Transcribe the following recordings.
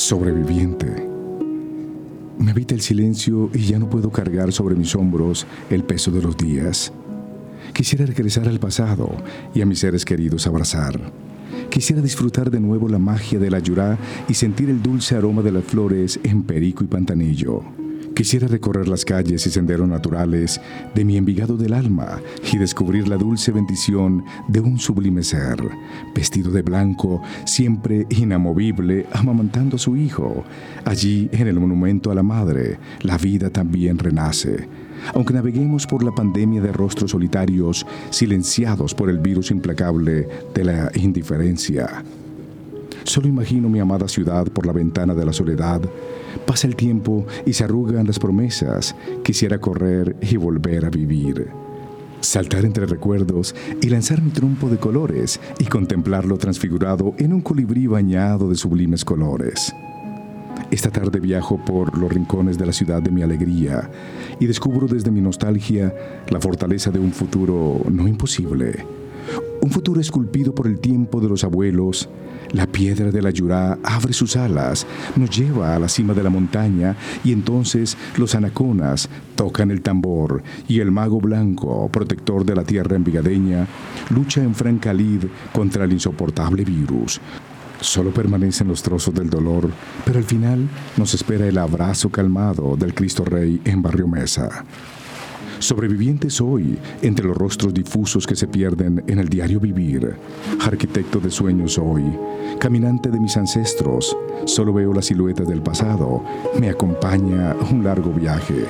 sobreviviente. Me habita el silencio y ya no puedo cargar sobre mis hombros el peso de los días. Quisiera regresar al pasado y a mis seres queridos abrazar. Quisiera disfrutar de nuevo la magia de la yurá y sentir el dulce aroma de las flores en Perico y Pantanillo. Quisiera recorrer las calles y senderos naturales de mi envigado del alma y descubrir la dulce bendición de un sublime ser, vestido de blanco, siempre inamovible, amamantando a su hijo. Allí, en el monumento a la madre, la vida también renace. Aunque naveguemos por la pandemia de rostros solitarios, silenciados por el virus implacable de la indiferencia. Solo imagino mi amada ciudad por la ventana de la soledad, Pasa el tiempo y se arrugan las promesas. Quisiera correr y volver a vivir. Saltar entre recuerdos y lanzar mi trompo de colores y contemplarlo transfigurado en un colibrí bañado de sublimes colores. Esta tarde viajo por los rincones de la ciudad de mi alegría y descubro desde mi nostalgia la fortaleza de un futuro no imposible. Un futuro esculpido por el tiempo de los abuelos la piedra de la Yurá abre sus alas, nos lleva a la cima de la montaña y entonces los anaconas tocan el tambor y el mago blanco, protector de la tierra envigadeña, lucha en franca lid contra el insoportable virus. Solo permanecen los trozos del dolor, pero al final nos espera el abrazo calmado del Cristo Rey en Barrio Mesa. Sobreviviente soy entre los rostros difusos que se pierden en el diario vivir. Arquitecto de sueños soy, caminante de mis ancestros. Solo veo la silueta del pasado. Me acompaña un largo viaje.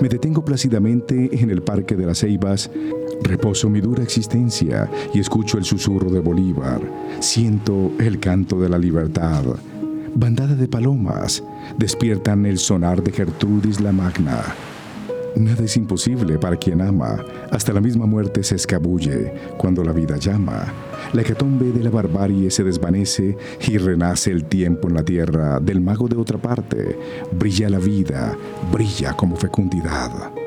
Me detengo plácidamente en el Parque de las Ceibas, reposo mi dura existencia y escucho el susurro de Bolívar. Siento el canto de la libertad. Bandada de palomas despiertan el sonar de Gertrudis la Magna. Nada es imposible para quien ama. Hasta la misma muerte se escabulle cuando la vida llama. La hecatombe de la barbarie se desvanece y renace el tiempo en la tierra del mago de otra parte. Brilla la vida, brilla como fecundidad.